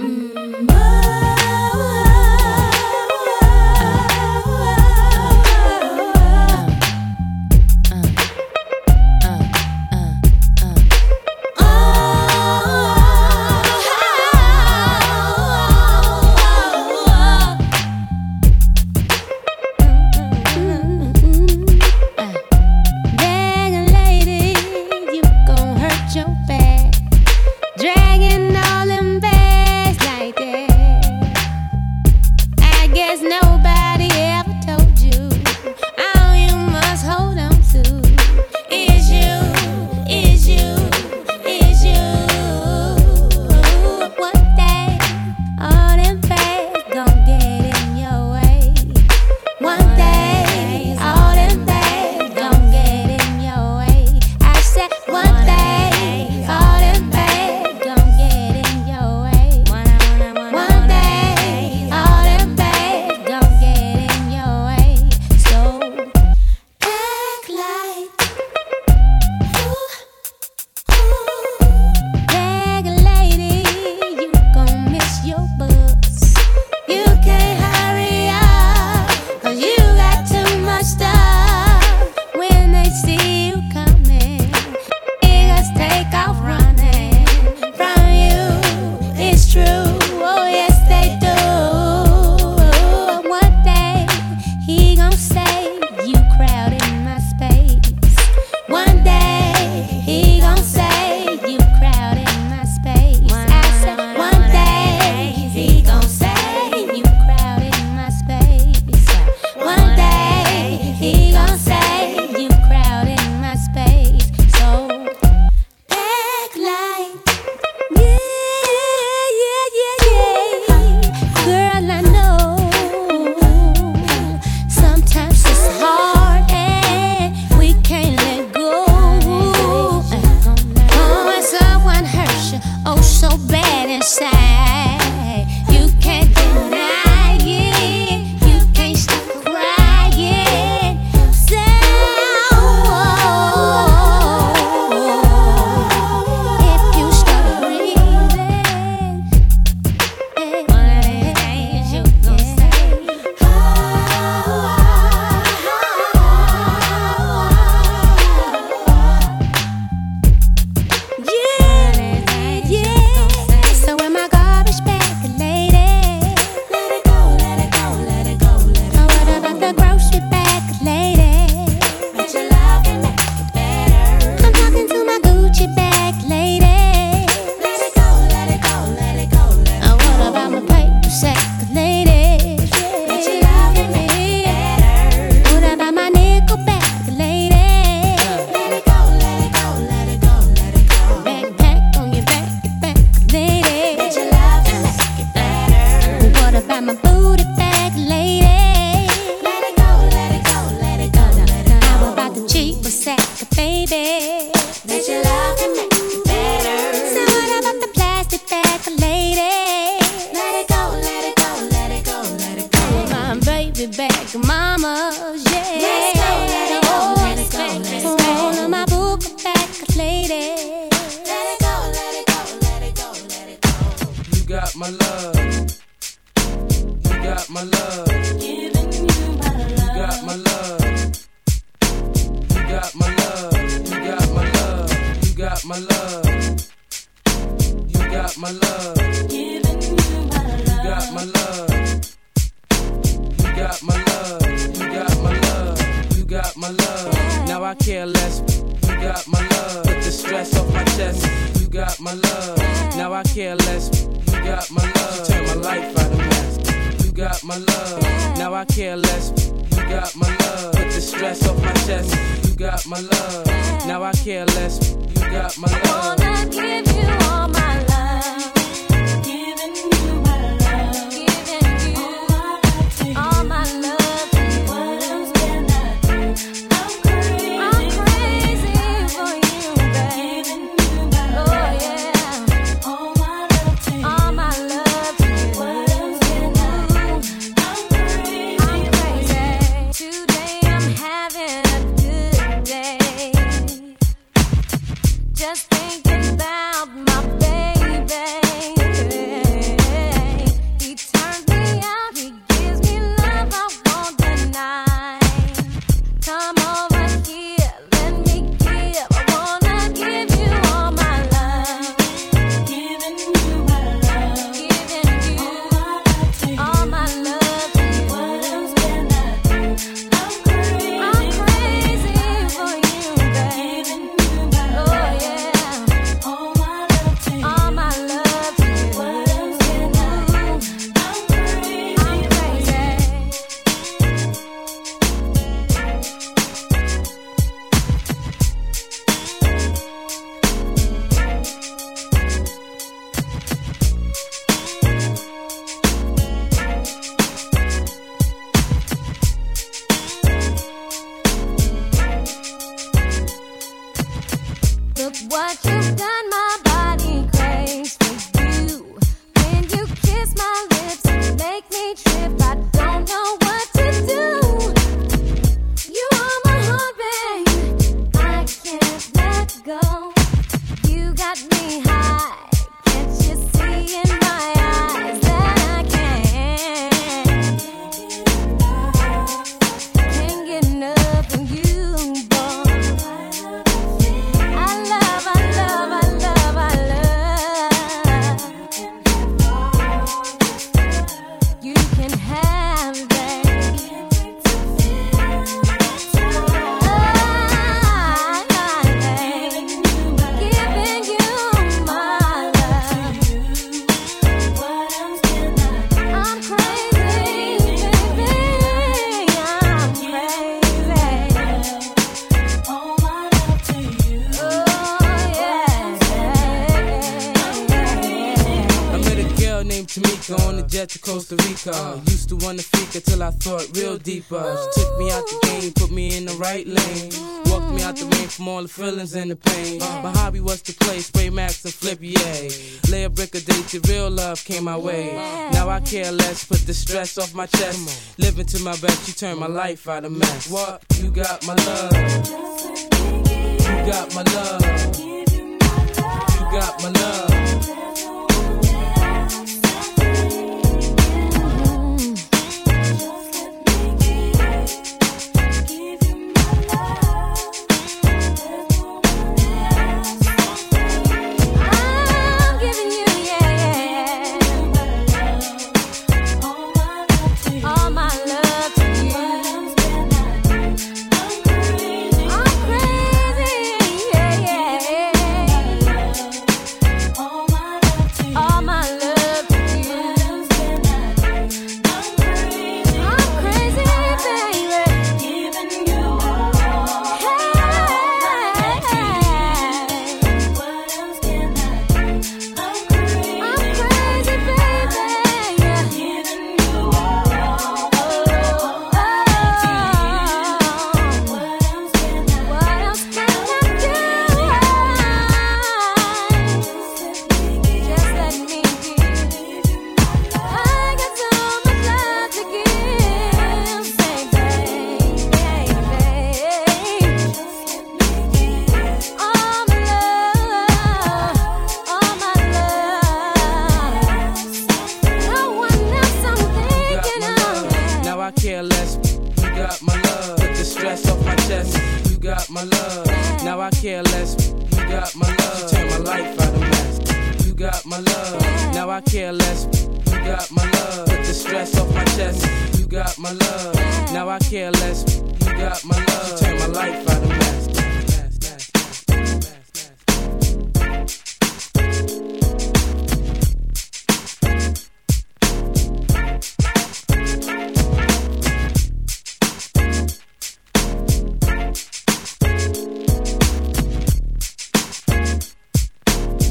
Mm-hmm. my love. You got my love. You got my love. You got my love. You got my love. You got my love. You got my love. You got my love. You got my love. You got my love. You got my love. Now I care less. You got my love. Put the stress off my chest. You got my love. Now I care less you got my love. You turned my life out of mess. You got my love. Now I care less. You got my love. Put the stress off my chest. You got my love. Now I care less. You got my love. I wanna give you all my love. Stress off my chest. Living to my best, you turn my life out of mess. What? You got my love. You got my love.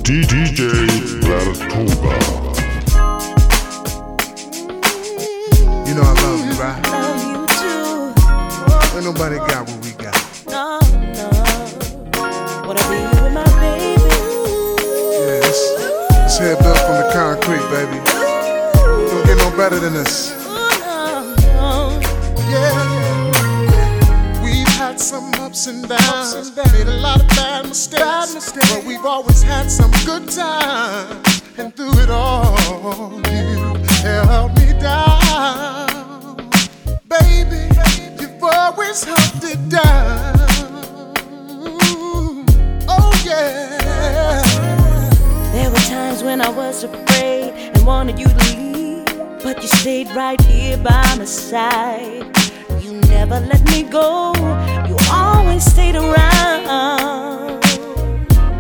DJ Latituba. You know I love you, right? Love you too. Ain't nobody got what we got. No, no. Wanna be with my baby. Yeah, this, this head built from the concrete, baby. Don't get no better than this. Some ups and downs, made a lot of bad mistakes, but we've always had some good times. And through it all, you held me down, baby. You've always held it down. Oh yeah. There were times when I was afraid and wanted you to leave, but you stayed right here by my side. You never let me go. You always stayed around.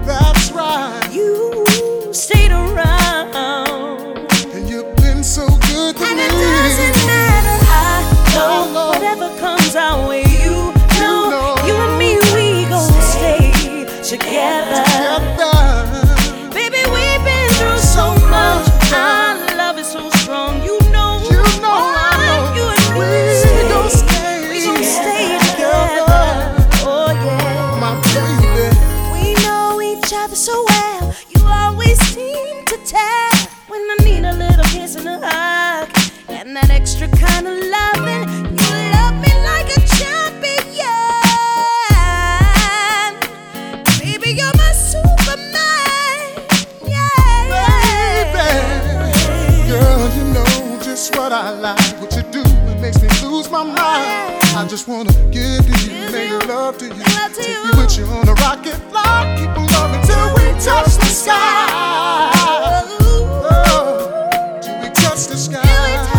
That's right. You stayed around. And you've been so good to And me. it doesn't matter. I know oh, whatever comes our way. You know, know. you and me, we gon' stay. Together. You're my superman. Yeah. Baby. Girl, you know just what I like. What you do, it makes me lose my mind. I just wanna give to you, make love to you. love to Take you. with you on a rocket flight. Keep on loving till oh, we touch the sky. Oh, till we touch the sky. Till we touch the sky.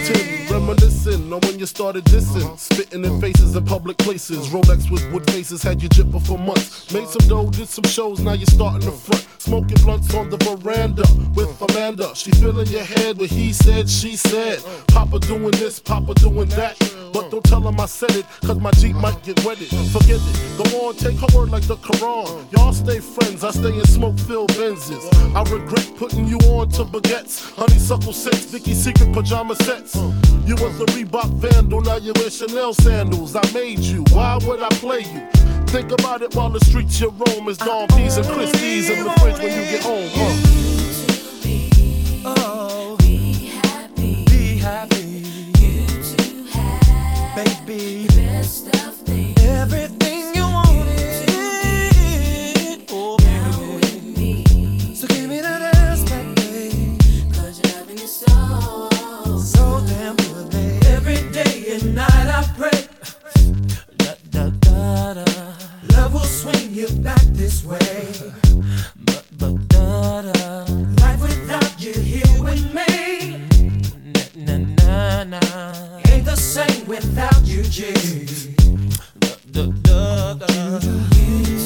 Happy. Reminiscing on when you started dissing. Uh-huh. Spitting in uh-huh. faces in public places. Uh-huh. Rolex with wood faces had you jipping for months. Made some dough, did some shows, now you're starting the front. Smoking blunts on the veranda with Amanda. She filling your head with he said, she said. Papa doing this, Papa doing that. But don't tell him I said it, cause my Jeep might get wetted. Forget it, go on, take her word like the Quran. Y'all stay friends, I stay in smoke filled Benzes. I regret putting you on to baguettes. Honeysuckle sets, Vicky Secret pajama sets. You was a Reebok vandal, now you wear Chanel sandals. I made you, why would I play you? Think about it while the streets you roam is Dom P's and Christie's in the fridge when you get home. Huh? Oh, be happy. Be happy. You to have, baby, best of things. Everything da, da, da. Love will swing you back this way. But, but, da, da. Life without you here with me. Na, na, na, na. Ain't the same without you, G. Da, da, da, da. Be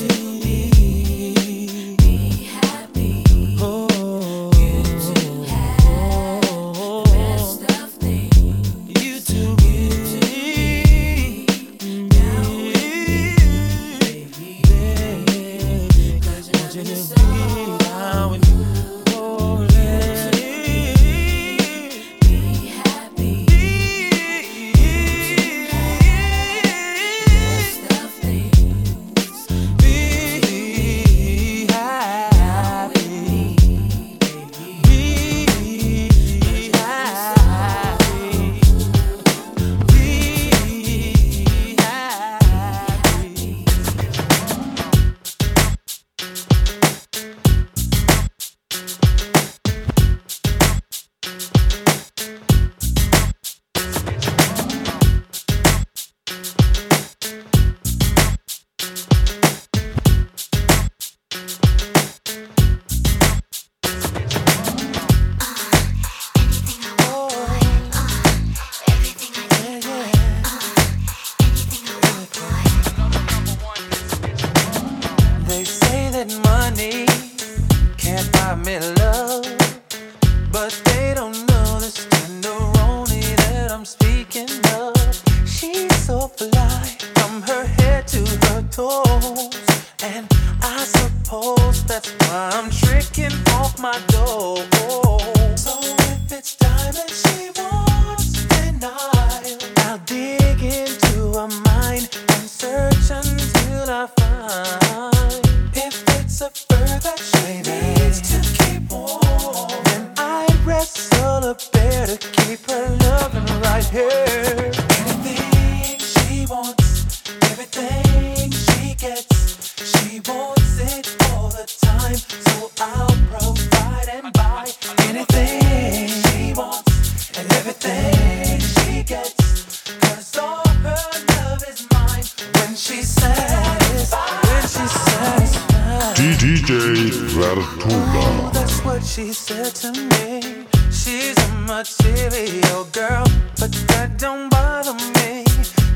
Artula. Oh, that's what she said to me. She's a material girl, but that don't bother me.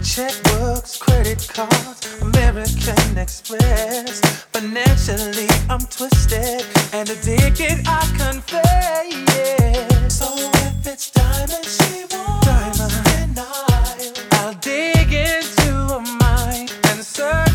Checkbooks, credit cards, American Express. Financially, I'm twisted and addicted, I confess. Yeah. So if it's diamonds she wants, diamonds. I'll, dig into a mind and search.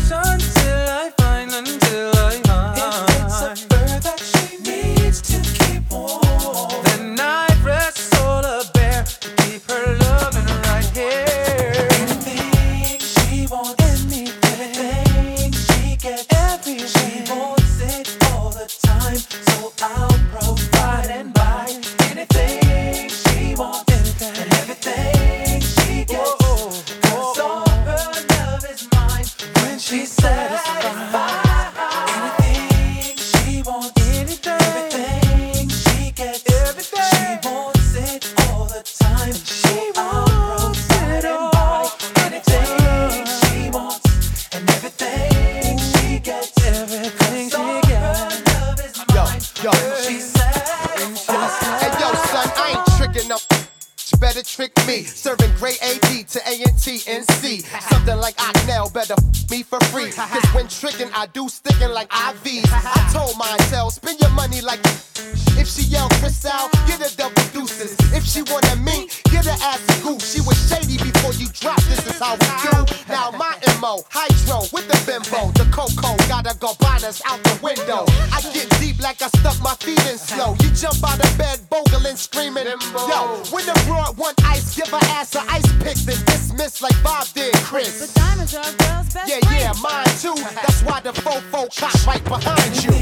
Get deep like I stuck my feet in slow. You jump out of bed, bogling, screaming. Yo, when the broad one ice, give her ass a ice pick, then dismiss like Bob did, Chris. Diamonds are a girl's best Yeah, yeah, mine too. That's why the fofo cop right behind you.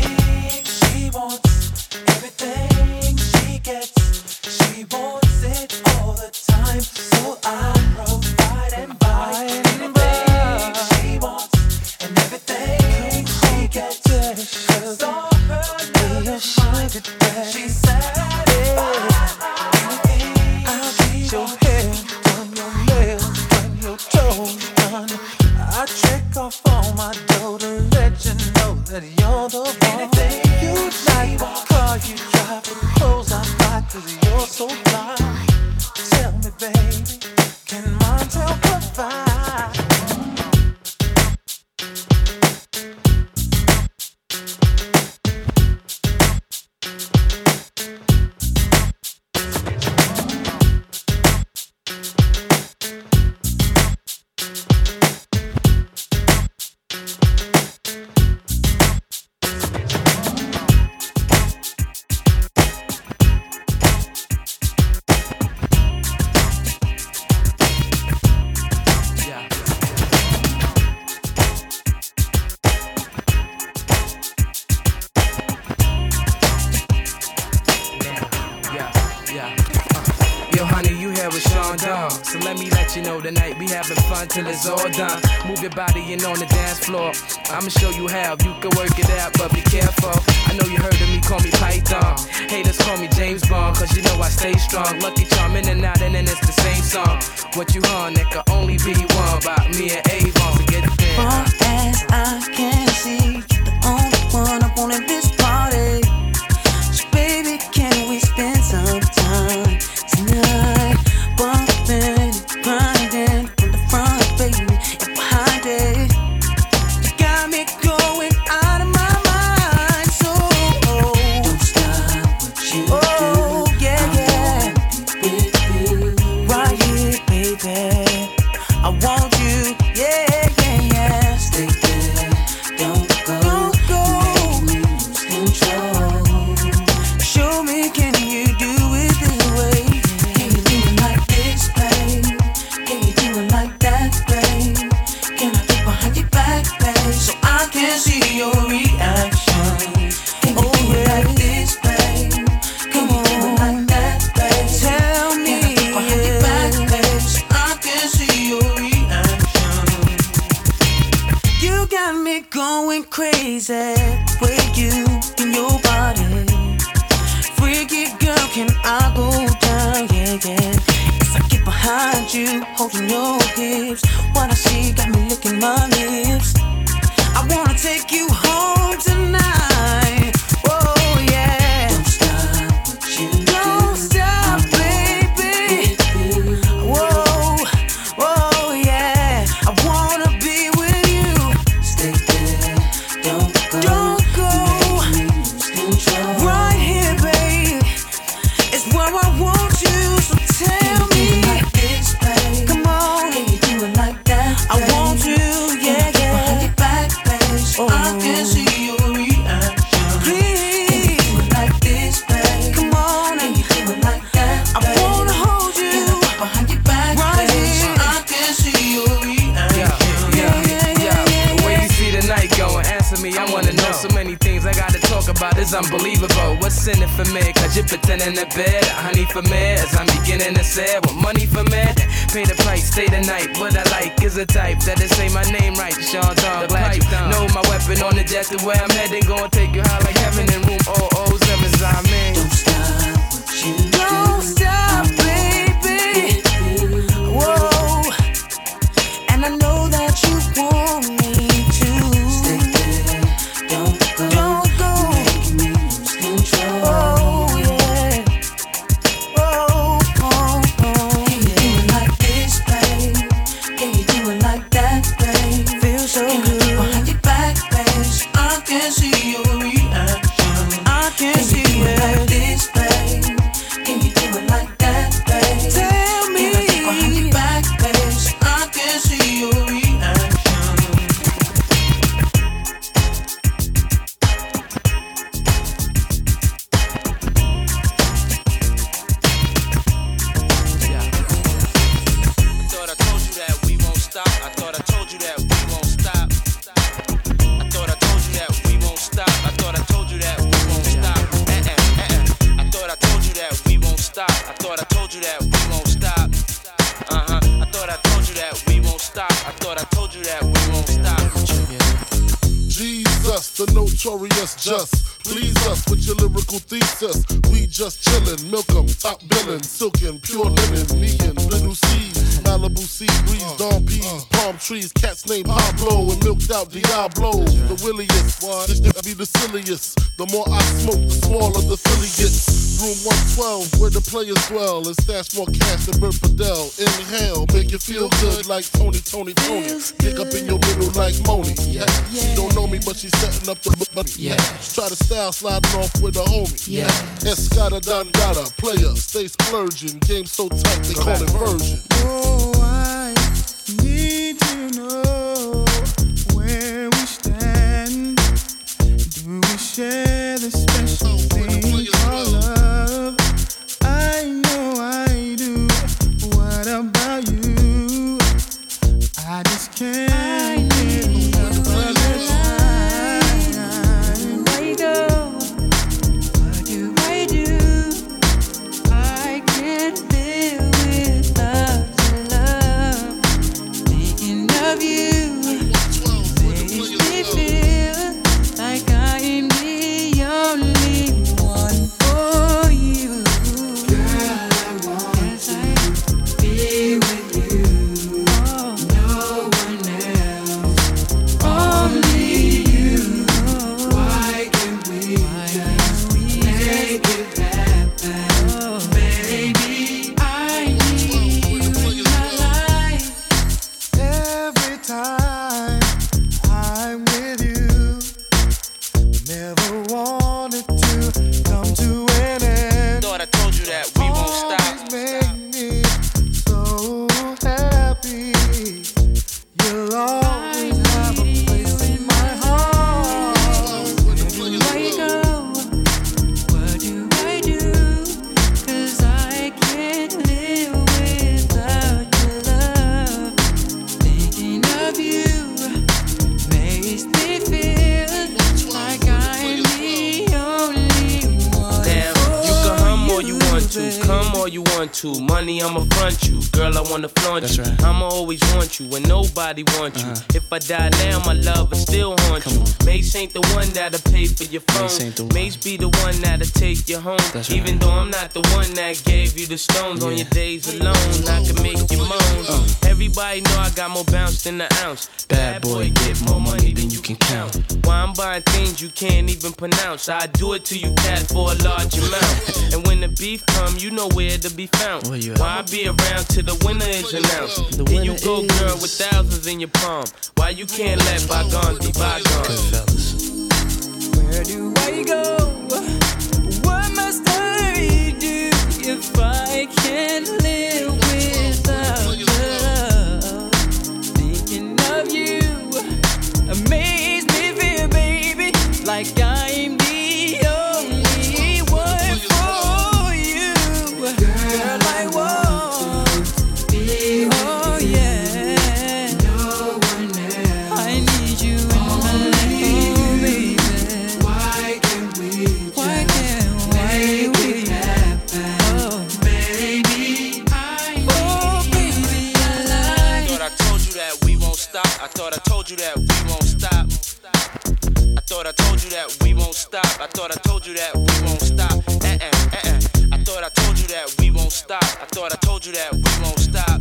She wants, everything she gets, she wants it all the time. So I provide and buy. What you on that could only be one about me and Avon. Forget the. Far as I can see sinning for me, cause you're pretending to bed. Honey for me, as I'm beginning to say, with money for me. Pay the price, stay the night. What I like is a type that'll say my name right. Sean Tom, glad you know my weapon on the jet The where I'm heading. Gonna take you high like heaven in room 007's. I'm in. Don't stop what you do. Malibu sea breeze, uh, Dom P's, uh, palm trees, cats named Pablo and milked out Diablo. The williest, this should be the silliest. The more I smoke, the smaller the silly gets. Room 112, where the players dwell. And that's more cash than Bert Padell. Inhale, make you feel good like Tony, Tony, Tony. Pick up in your middle like Moni. Yeah. yeah. She don't know me, but she's setting up the money. Yeah. Try to style sliding off with a homie. Yeah. Escada Dangada, player, stay splurging. Game so tight, they call it version. Oh, I need to know where we stand. Do we share? Money, I'ma front you. Girl, I wanna flaunt you. I'ma always want you when nobody wants you. Uh-huh. If I die now, my love will still haunt you. Mase ain't the one that'll pay for your phone. Mase ain't the one. Mase be the one that'll take you home. Even though I'm not the one that gave you the stones on your days alone, I can make you uh. moan. Everybody know I got more bounce than an ounce. Bad boy, get more money than you can count. Why I'm buying things you can't even pronounce. I do it to you, cat, for a large amount. And when the beef come, you know where to be found. Why I be around till the winner is announced? Then you go, girl, with thousands in your palm. Why you can't let bygones be bygones? Where do I go? What must I do if I can't you that we won't stop. I thought I told you that we won't stop. I thought I told you that we won't stop. Uh uh uh uh. I thought I told you that we won't stop. I thought I told you that we won't stop.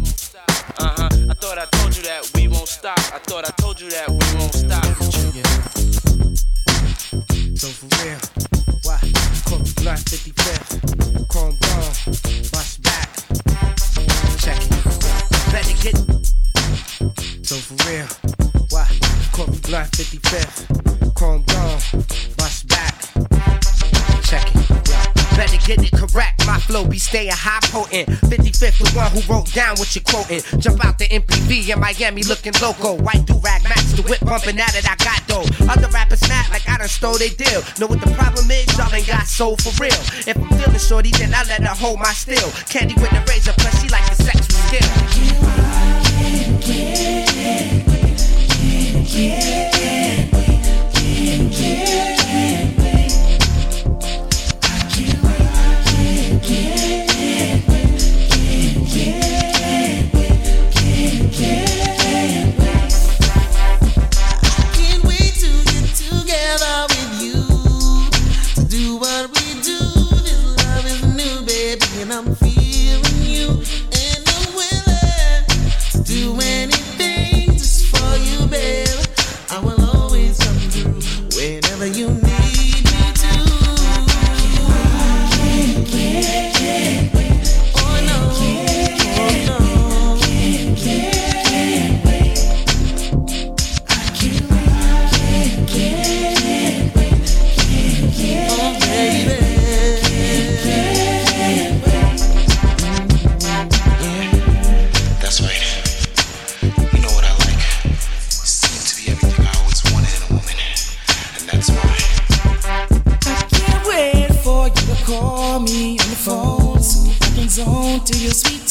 Uh huh. I thought I told you that we won't stop. I thought I told you that we won't stop. So for real, why? Coke Blunt 55th, Chrome Bone, bust back. Check it. Better get. So for real, Blunt 55th, Chrome Bone, bust back. Check it. Better get it correct. My flow be staying high potent. 55th, the one who wrote down what you're quoting. Jump out the MPV in Miami looking loco. White do rag match the whip bumping at it. I got dough. Other rappers snap like I done stole they deal. Know what the problem is? Y'all ain't got soul for real. If I'm feeling shorty, then I let her hold my steel. Candy with the razor, plus she like the sex with skill. Can't to your sweet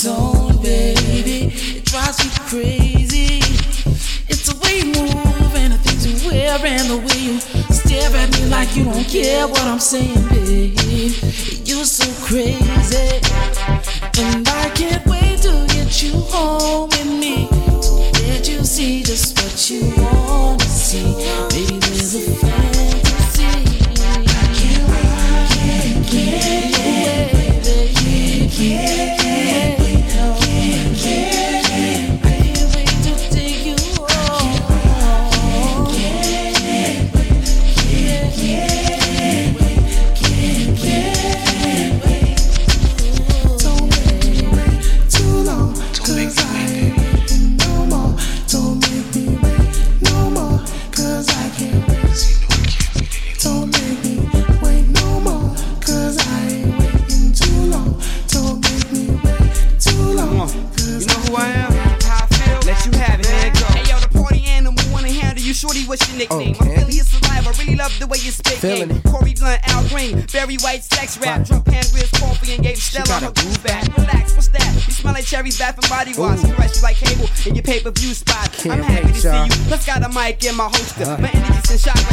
mic in my holster. My energy send shockwaves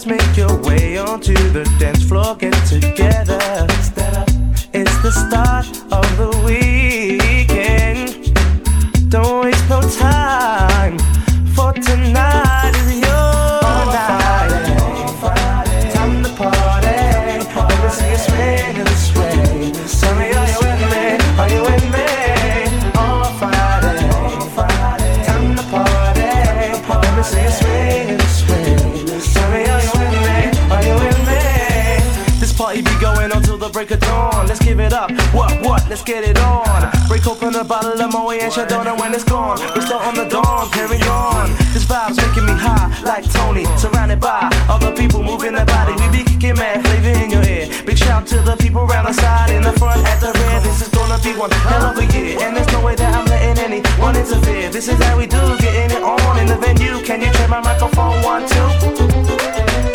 Just make your way onto the dance floor, get together. let's get it on. Break open a bottle of Moët and Chandon when it's gone. We start on the dawn, carry on. This vibe's making me high, like Tony, surrounded by other people moving their body. We be kicking mad flavor in your ear. Big shout to the people round the side, in the front, at the rear. This is gonna be one hell of a year, and there's no way that I'm letting anyone interfere. This is how we do, getting it on in the venue. Can you turn my microphone one two?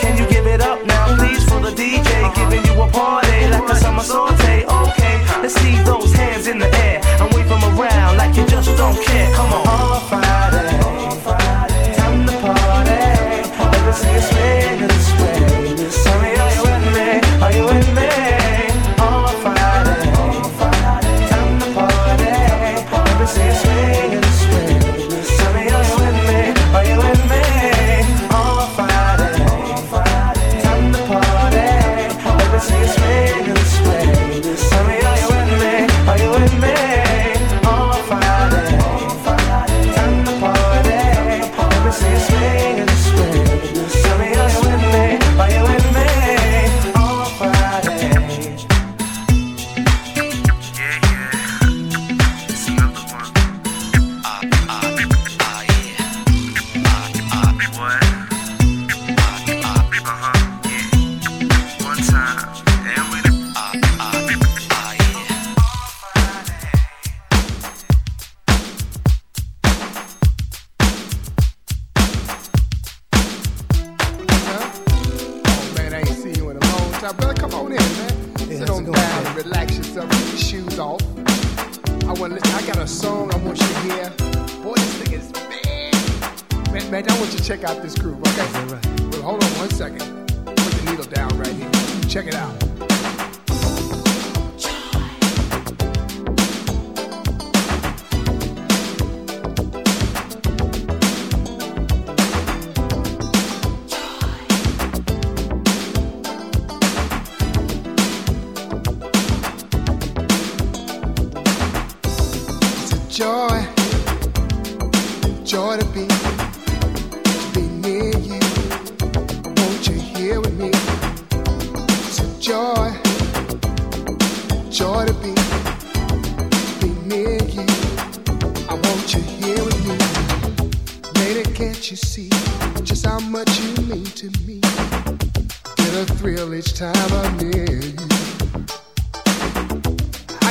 Can you give it up now, please, for the DJ? Giving you a party like a summer saute, okay? Let's see those hands in the air wave them around like you just don't care. Come on. All Friday,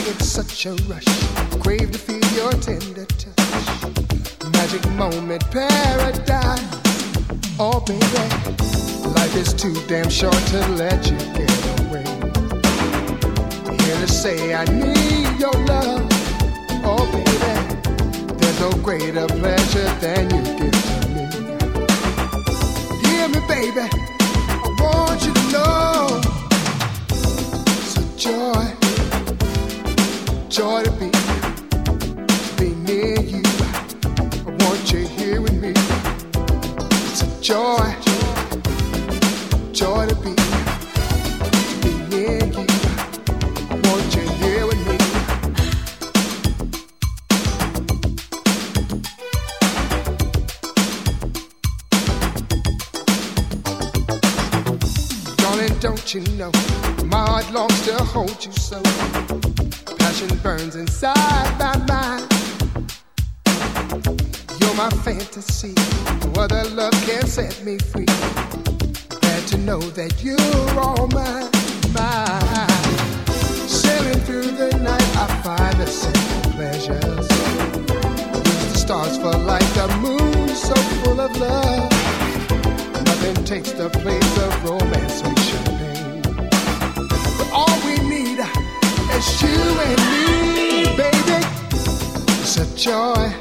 get such a rush, crave to feel your tender touch. Magic moment, paradise. Oh, baby, life is too damn short to let you get away. Here to say I need your love. Oh, baby, there's no greater pleasure than you give to me. Hear me, baby, I want you to know it's a joy joy to be, to be near you. I want you here with me. It's a joy, joy to be, to be near you. I want you here with me. Darling, don't you know my heart longs to hold you so burns inside my mind. You're my fantasy. No other love can set me free. Glad to know that you're all mine, mine. Sailing through the night, I find the simple pleasures. The stars for light, the moon so full of love. Nothing takes the place of romance with champagne. All we need it's you and me, joy,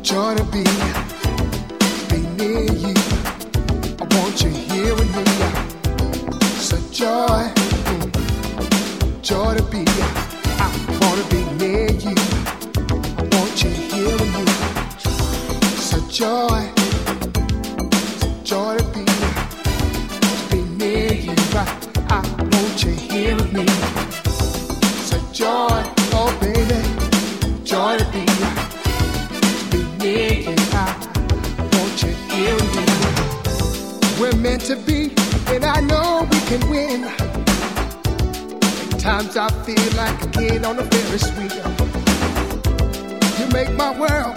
joy to be, be near you. I want you here with me. It's a joy, joy to be. I wanna be near you. I want you here with me. It's a joy, joy to be, be near you. I want you here with me. I feel like a kid on a Ferris wheel. You make my world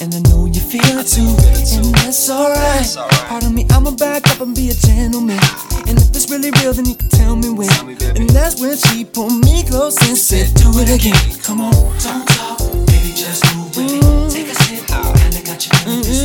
and I know you feel it too, and that's alright. Pardon me, I'ma back up and be a gentleman. And if it's really real, then you can tell me when. And that's when she pulled me close and said, Do it again. Come on, don't talk, baby, just move with me. Mm-hmm. Take a sip, I got you.